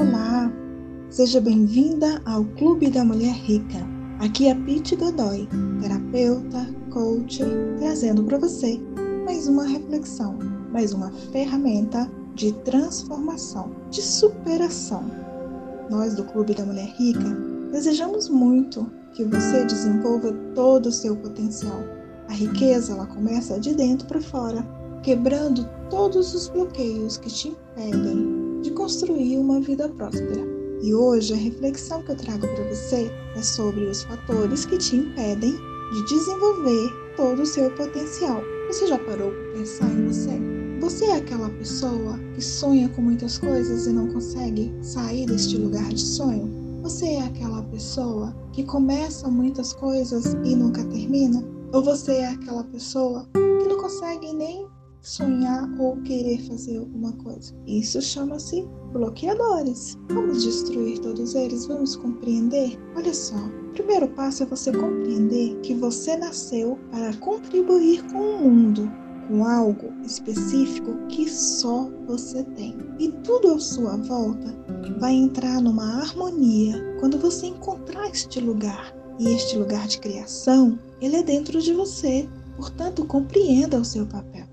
Olá! Seja bem-vinda ao Clube da Mulher Rica. Aqui é Pete Godoy, terapeuta, coach, trazendo para você mais uma reflexão, mais uma ferramenta de transformação, de superação. Nós do Clube da Mulher Rica desejamos muito que você desenvolva todo o seu potencial. A riqueza ela começa de dentro para fora, quebrando todos os bloqueios que te impedem de construir uma vida próspera. E hoje a reflexão que eu trago para você é sobre os fatores que te impedem de desenvolver todo o seu potencial. Você já parou para pensar em você? Você é aquela pessoa que sonha com muitas coisas e não consegue sair deste lugar de sonho? Você é aquela pessoa que começa muitas coisas e nunca termina? Ou você é aquela pessoa que não consegue nem sonhar ou querer fazer alguma coisa. Isso chama-se bloqueadores. Vamos destruir todos eles, vamos compreender? Olha só, o primeiro passo é você compreender que você nasceu para contribuir com o mundo, com algo específico que só você tem. E tudo à sua volta vai entrar numa harmonia quando você encontrar este lugar. E este lugar de criação, ele é dentro de você. Portanto, compreenda o seu papel.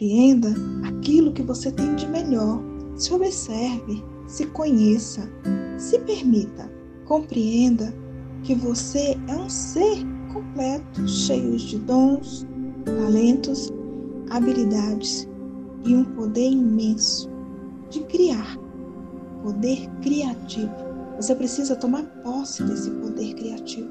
Compreenda aquilo que você tem de melhor. Se observe, se conheça, se permita. Compreenda que você é um ser completo, cheio de dons, talentos, habilidades e um poder imenso de criar. Poder criativo. Você precisa tomar posse desse poder criativo.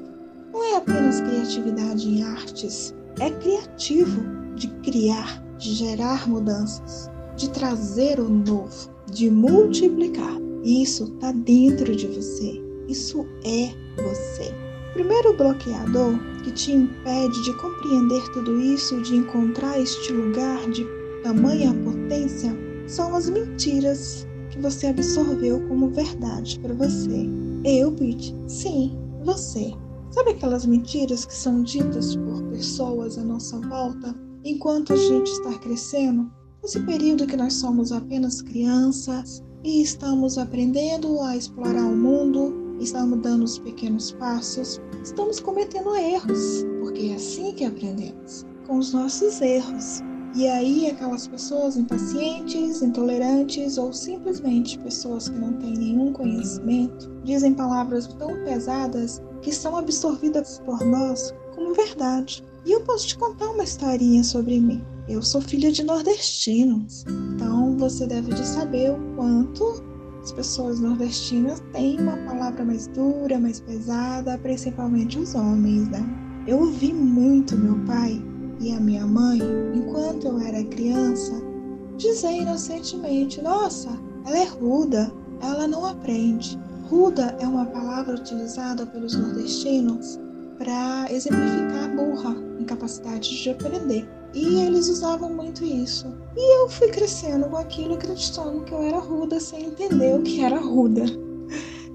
Não é apenas criatividade em artes, é criativo de criar de gerar mudanças, de trazer o novo, de multiplicar. Isso está dentro de você. Isso é você. Primeiro bloqueador que te impede de compreender tudo isso, de encontrar este lugar de tamanha potência, são as mentiras que você absorveu como verdade para você. Eu, Pete? Sim, você. Sabe aquelas mentiras que são ditas por pessoas à nossa volta enquanto a gente está crescendo, nesse período que nós somos apenas crianças e estamos aprendendo a explorar o mundo, estamos dando os pequenos passos, estamos cometendo erros, porque é assim que aprendemos, com os nossos erros. E aí, aquelas pessoas impacientes, intolerantes ou simplesmente pessoas que não têm nenhum conhecimento dizem palavras tão pesadas que são absorvidas por nós como verdade. E eu posso te contar uma historinha sobre mim. Eu sou filha de nordestinos, então você deve de saber o quanto as pessoas nordestinas têm uma palavra mais dura, mais pesada, principalmente os homens, né? Eu ouvi muito meu pai e a minha mãe, enquanto eu era criança, dizer inocentemente: Nossa, ela é ruda, ela não aprende. Ruda é uma palavra utilizada pelos nordestinos para exemplificar burra, incapacidade de aprender. E eles usavam muito isso. E eu fui crescendo com aquilo, acreditando que eu era ruda, sem entender o que era ruda.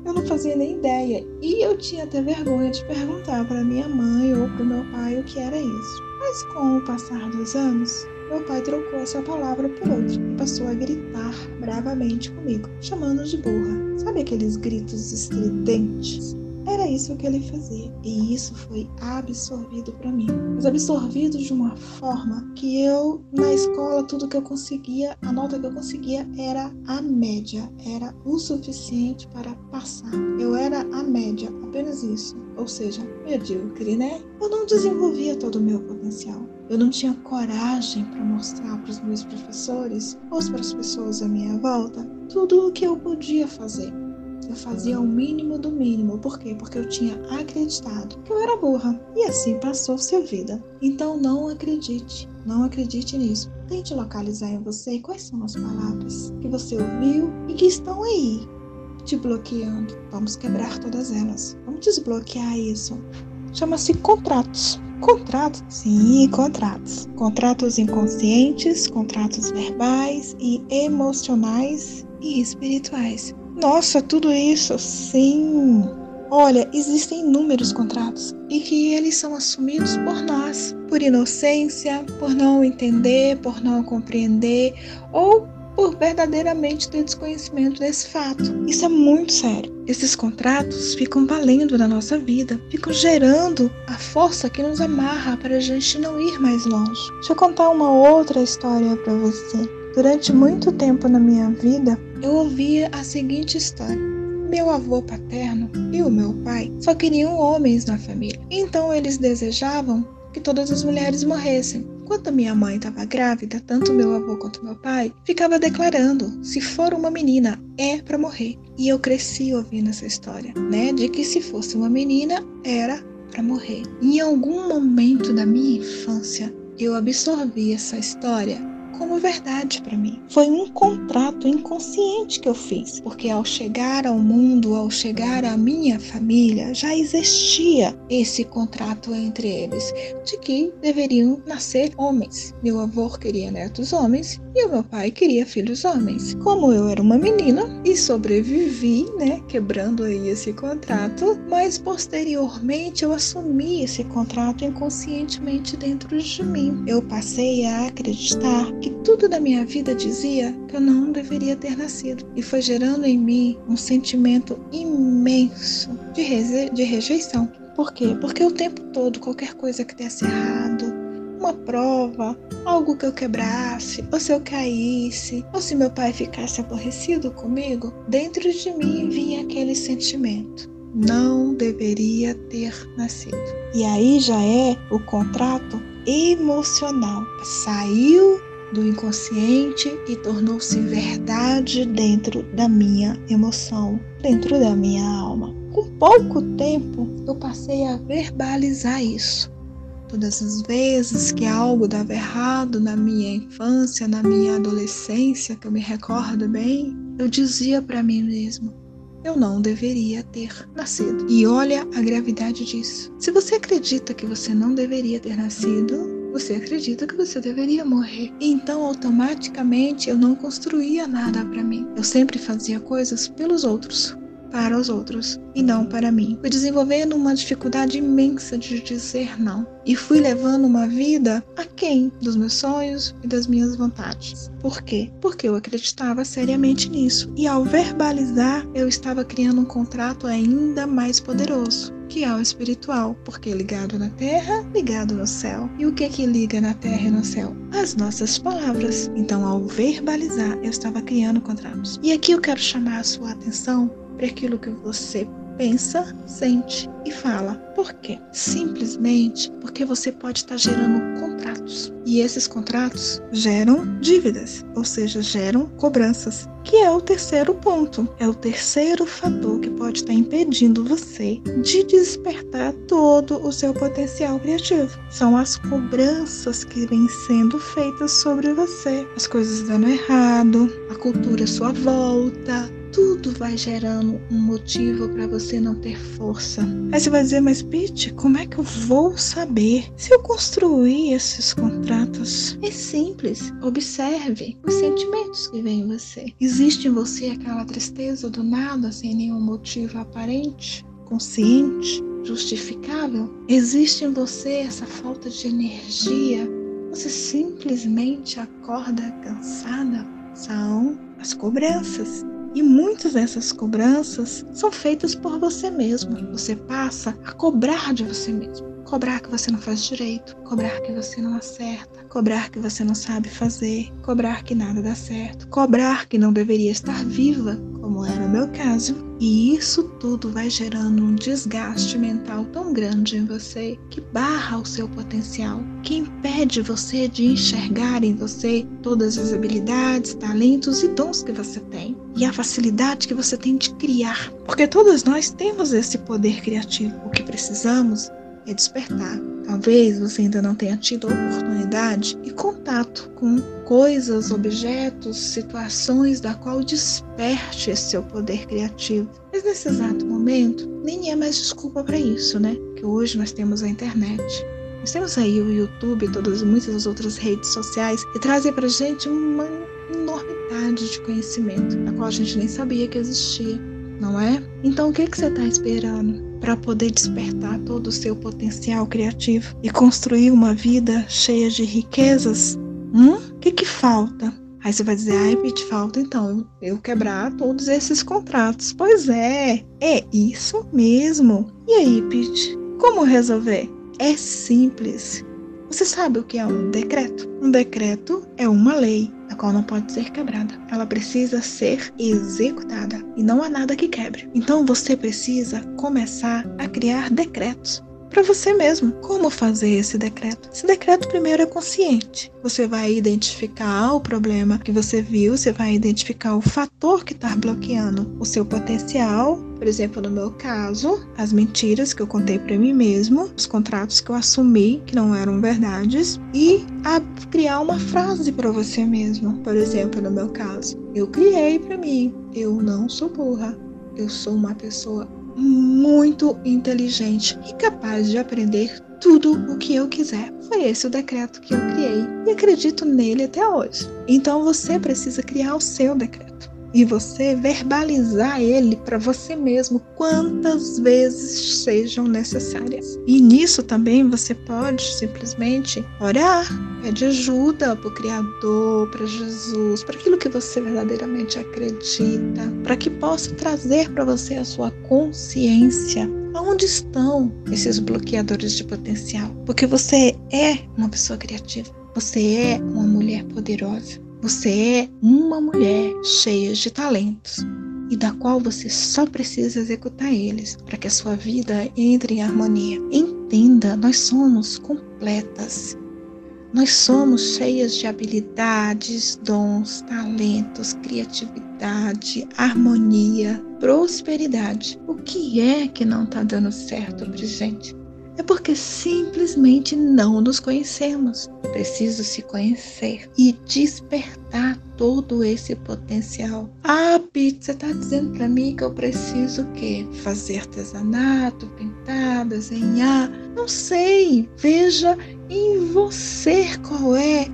Eu não fazia nem ideia. E eu tinha até vergonha de perguntar para minha mãe ou para meu pai o que era isso. Mas com o passar dos anos, meu pai trocou essa palavra por outra e passou a gritar bravamente comigo, chamando de burra. Sabe aqueles gritos estridentes? Era isso que ele fazia. E isso foi absorvido para mim. Mas absorvido de uma forma que eu, na escola, tudo que eu conseguia, a nota que eu conseguia era a média. Era o suficiente para passar. Eu era a média, apenas isso. Ou seja, medíocre, né? Eu não desenvolvia todo o meu potencial. Eu não tinha coragem para mostrar para os meus professores ou para as pessoas à minha volta tudo o que eu podia fazer. Eu fazia o mínimo do mínimo. Por quê? Porque eu tinha acreditado que eu era burra. E assim passou-se a vida. Então não acredite. Não acredite nisso. Tente localizar em você quais são as palavras que você ouviu e que estão aí te bloqueando. Vamos quebrar todas elas. Vamos desbloquear isso. Chama-se contratos. Contratos? Sim, contratos. Contratos inconscientes, contratos verbais e emocionais e espirituais. Nossa, tudo isso, sim. Olha, existem inúmeros contratos e que eles são assumidos por nós, por inocência, por não entender, por não compreender ou por verdadeiramente ter desconhecimento desse fato. Isso é muito sério. Esses contratos ficam valendo na nossa vida, ficam gerando a força que nos amarra para a gente não ir mais longe. Deixa eu contar uma outra história para você. Durante muito tempo na minha vida, eu ouvia a seguinte história. Meu avô paterno e o meu pai só queriam homens na família. Então eles desejavam que todas as mulheres morressem. Quando minha mãe estava grávida, tanto meu avô quanto meu pai ficava declarando: se for uma menina, é para morrer. E eu cresci ouvindo essa história, né, de que se fosse uma menina, era para morrer. Em algum momento da minha infância, eu absorvi essa história como verdade para mim. Foi um contrato inconsciente que eu fiz, porque ao chegar ao mundo, ao chegar à minha família, já existia esse contrato entre eles de que deveriam nascer homens. Meu avô queria netos homens e o meu pai queria filhos homens. Como eu era uma menina e sobrevivi, né, quebrando aí esse contrato, mas posteriormente eu assumi esse contrato inconscientemente dentro de mim. Eu passei a acreditar que tudo da minha vida dizia que eu não deveria ter nascido. E foi gerando em mim um sentimento imenso de, de rejeição. Por quê? Porque o tempo todo, qualquer coisa que desse errado, uma prova, algo que eu quebrasse, ou se eu caísse, ou se meu pai ficasse aborrecido comigo, dentro de mim vinha aquele sentimento. Não deveria ter nascido. E aí já é o contrato emocional. Saiu do inconsciente e tornou-se verdade dentro da minha emoção, dentro da minha alma. Com pouco tempo, eu passei a verbalizar isso. Todas as vezes que algo dava errado na minha infância, na minha adolescência, que eu me recordo bem, eu dizia para mim mesmo: eu não deveria ter nascido. E olha a gravidade disso. Se você acredita que você não deveria ter nascido, você acredita que você deveria morrer. Então, automaticamente, eu não construía nada para mim. Eu sempre fazia coisas pelos outros, para os outros e não para mim. Fui desenvolvendo uma dificuldade imensa de dizer não e fui levando uma vida aquém dos meus sonhos e das minhas vontades. Por quê? Porque eu acreditava seriamente nisso e ao verbalizar eu estava criando um contrato ainda mais poderoso é espiritual, porque ligado na terra, ligado no céu. E o que que liga na terra e no céu? As nossas palavras. Então, ao verbalizar, eu estava criando contratos. E aqui eu quero chamar a sua atenção para aquilo que você pensa, sente e fala. Por quê? Simplesmente porque você pode estar gerando contratos. E esses contratos geram dívidas, ou seja, geram cobranças, que é o terceiro ponto. É o terceiro fator que pode estar impedindo você de despertar todo o seu potencial criativo. São as cobranças que vêm sendo feitas sobre você. As coisas dando errado, a cultura à sua volta, tudo vai gerando um motivo para você não ter força. Aí você vai dizer, mas Pete, como é que eu vou saber se eu construir esses contratos? É simples. Observe os sentimentos que vêm em você. Existe em você aquela tristeza do nada, sem nenhum motivo aparente, consciente, justificável? Existe em você essa falta de energia? Você simplesmente acorda cansada? Cobranças e muitas dessas cobranças são feitas por você mesmo. Você passa a cobrar de você mesmo. Cobrar que você não faz direito, cobrar que você não acerta, cobrar que você não sabe fazer, cobrar que nada dá certo, cobrar que não deveria estar viva, como era o meu caso, e isso tudo vai gerando um desgaste mental tão grande em você que barra o seu potencial, que impede você de enxergar em você todas as habilidades, talentos e dons que você tem e a facilidade que você tem de criar. Porque todos nós temos esse poder criativo. O que precisamos é despertar. Talvez você ainda não tenha tido oportunidade e contato com coisas, objetos, situações da qual desperte esse seu poder criativo. Mas nesse exato momento, nem é mais desculpa para isso, né? Que hoje nós temos a internet. Nós temos aí o YouTube e todas muitas outras redes sociais que trazem pra gente uma enormidade de conhecimento, a qual a gente nem sabia que existia, não é? Então o que, que você está esperando? para poder despertar todo o seu potencial criativo e construir uma vida cheia de riquezas? Hum? O que, que falta? Aí você vai dizer, ai, Pete, falta então eu quebrar todos esses contratos. Pois é, é isso mesmo. E aí, Pete, como resolver? É simples. Você sabe o que é um decreto? Um decreto é uma lei, a qual não pode ser quebrada. Ela precisa ser executada e não há nada que quebre. Então você precisa começar a criar decretos para você mesmo. Como fazer esse decreto? Esse decreto primeiro é consciente. Você vai identificar o problema que você viu, você vai identificar o fator que está bloqueando o seu potencial. Por exemplo, no meu caso, as mentiras que eu contei para mim mesmo, os contratos que eu assumi que não eram verdades e a criar uma frase para você mesmo. Por exemplo, no meu caso, eu criei para mim: eu não sou burra, eu sou uma pessoa muito inteligente e capaz de aprender tudo o que eu quiser. Foi esse o decreto que eu criei e acredito nele até hoje. Então você precisa criar o seu decreto e você verbalizar ele para você mesmo quantas vezes sejam necessárias. E nisso também você pode simplesmente orar, pedir ajuda para o Criador, para Jesus, para aquilo que você verdadeiramente acredita, para que possa trazer para você a sua consciência Onde estão esses bloqueadores de potencial? Porque você é uma pessoa criativa, você é uma mulher poderosa, você é uma mulher cheia de talentos e da qual você só precisa executar eles para que a sua vida entre em harmonia. Entenda, nós somos completas. Nós somos cheias de habilidades, dons, talentos, criatividade, harmonia, prosperidade. O que é que não está dando certo, gente? É porque simplesmente não nos conhecemos. Preciso se conhecer e despertar todo esse potencial. Ah, Pete, você está dizendo para mim que eu preciso o quê? Fazer artesanato, pintar, desenhar? Não sei. Veja em você qual é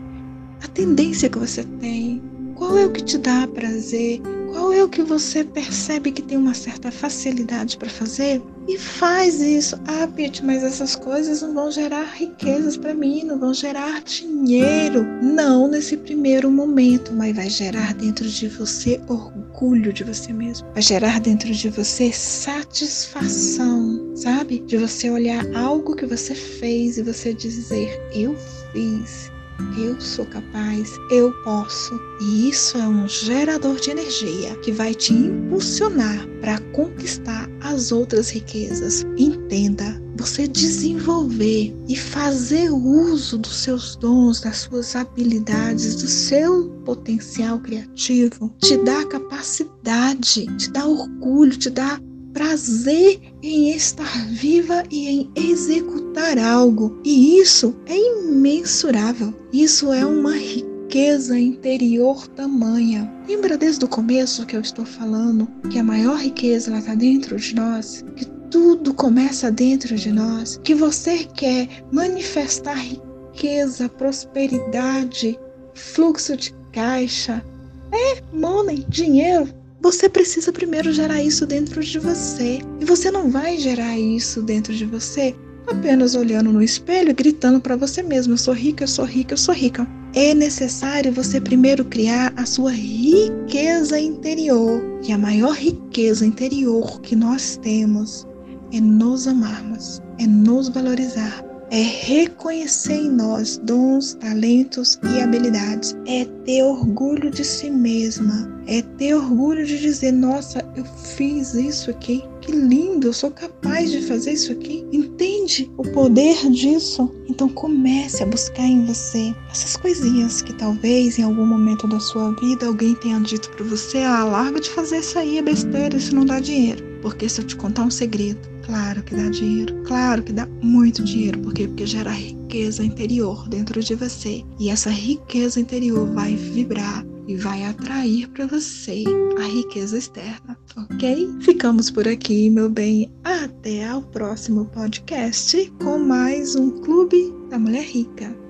a tendência que você tem. Qual é o que te dá prazer? Qual é o que você percebe que tem uma certa facilidade para fazer? E faz isso. Ah, Pete, mas essas coisas não vão gerar riquezas para mim, não vão gerar dinheiro. Não nesse primeiro momento, mas vai gerar dentro de você orgulho de você mesmo. Vai gerar dentro de você satisfação, sabe? De você olhar algo que você fez e você dizer: Eu fiz eu sou capaz, eu posso. E isso é um gerador de energia que vai te impulsionar para conquistar as outras riquezas. Entenda, você desenvolver e fazer uso dos seus dons, das suas habilidades, do seu potencial criativo, te dá capacidade, te dá orgulho, te dá prazer em estar viva e em executar algo. E isso é imensurável. Isso é uma riqueza interior tamanha. Lembra desde o começo que eu estou falando que a maior riqueza está dentro de nós? Que tudo começa dentro de nós? Que você quer manifestar riqueza, prosperidade, fluxo de caixa, é money, dinheiro você precisa primeiro gerar isso dentro de você. E você não vai gerar isso dentro de você apenas olhando no espelho e gritando para você mesmo: eu sou rica, eu sou rica, eu sou rica. É necessário você primeiro criar a sua riqueza interior. E a maior riqueza interior que nós temos é nos amarmos, é nos valorizar, é reconhecer em nós dons, talentos e habilidades, é ter orgulho de si mesma, é ter orgulho de dizer: nossa, eu fiz isso aqui, que lindo, eu sou capaz de fazer isso aqui. Entende o poder disso? Então comece a buscar em você essas coisinhas que talvez em algum momento da sua vida alguém tenha dito para você: ah, larga de fazer isso aí, é besteira, isso não dá dinheiro. Porque se eu te contar um segredo, claro que dá dinheiro, claro que dá muito dinheiro, por quê? Porque gera riqueza interior dentro de você. E essa riqueza interior vai vibrar e vai atrair para você a riqueza externa, ok? Ficamos por aqui, meu bem. Até ao próximo podcast com mais um Clube da Mulher Rica.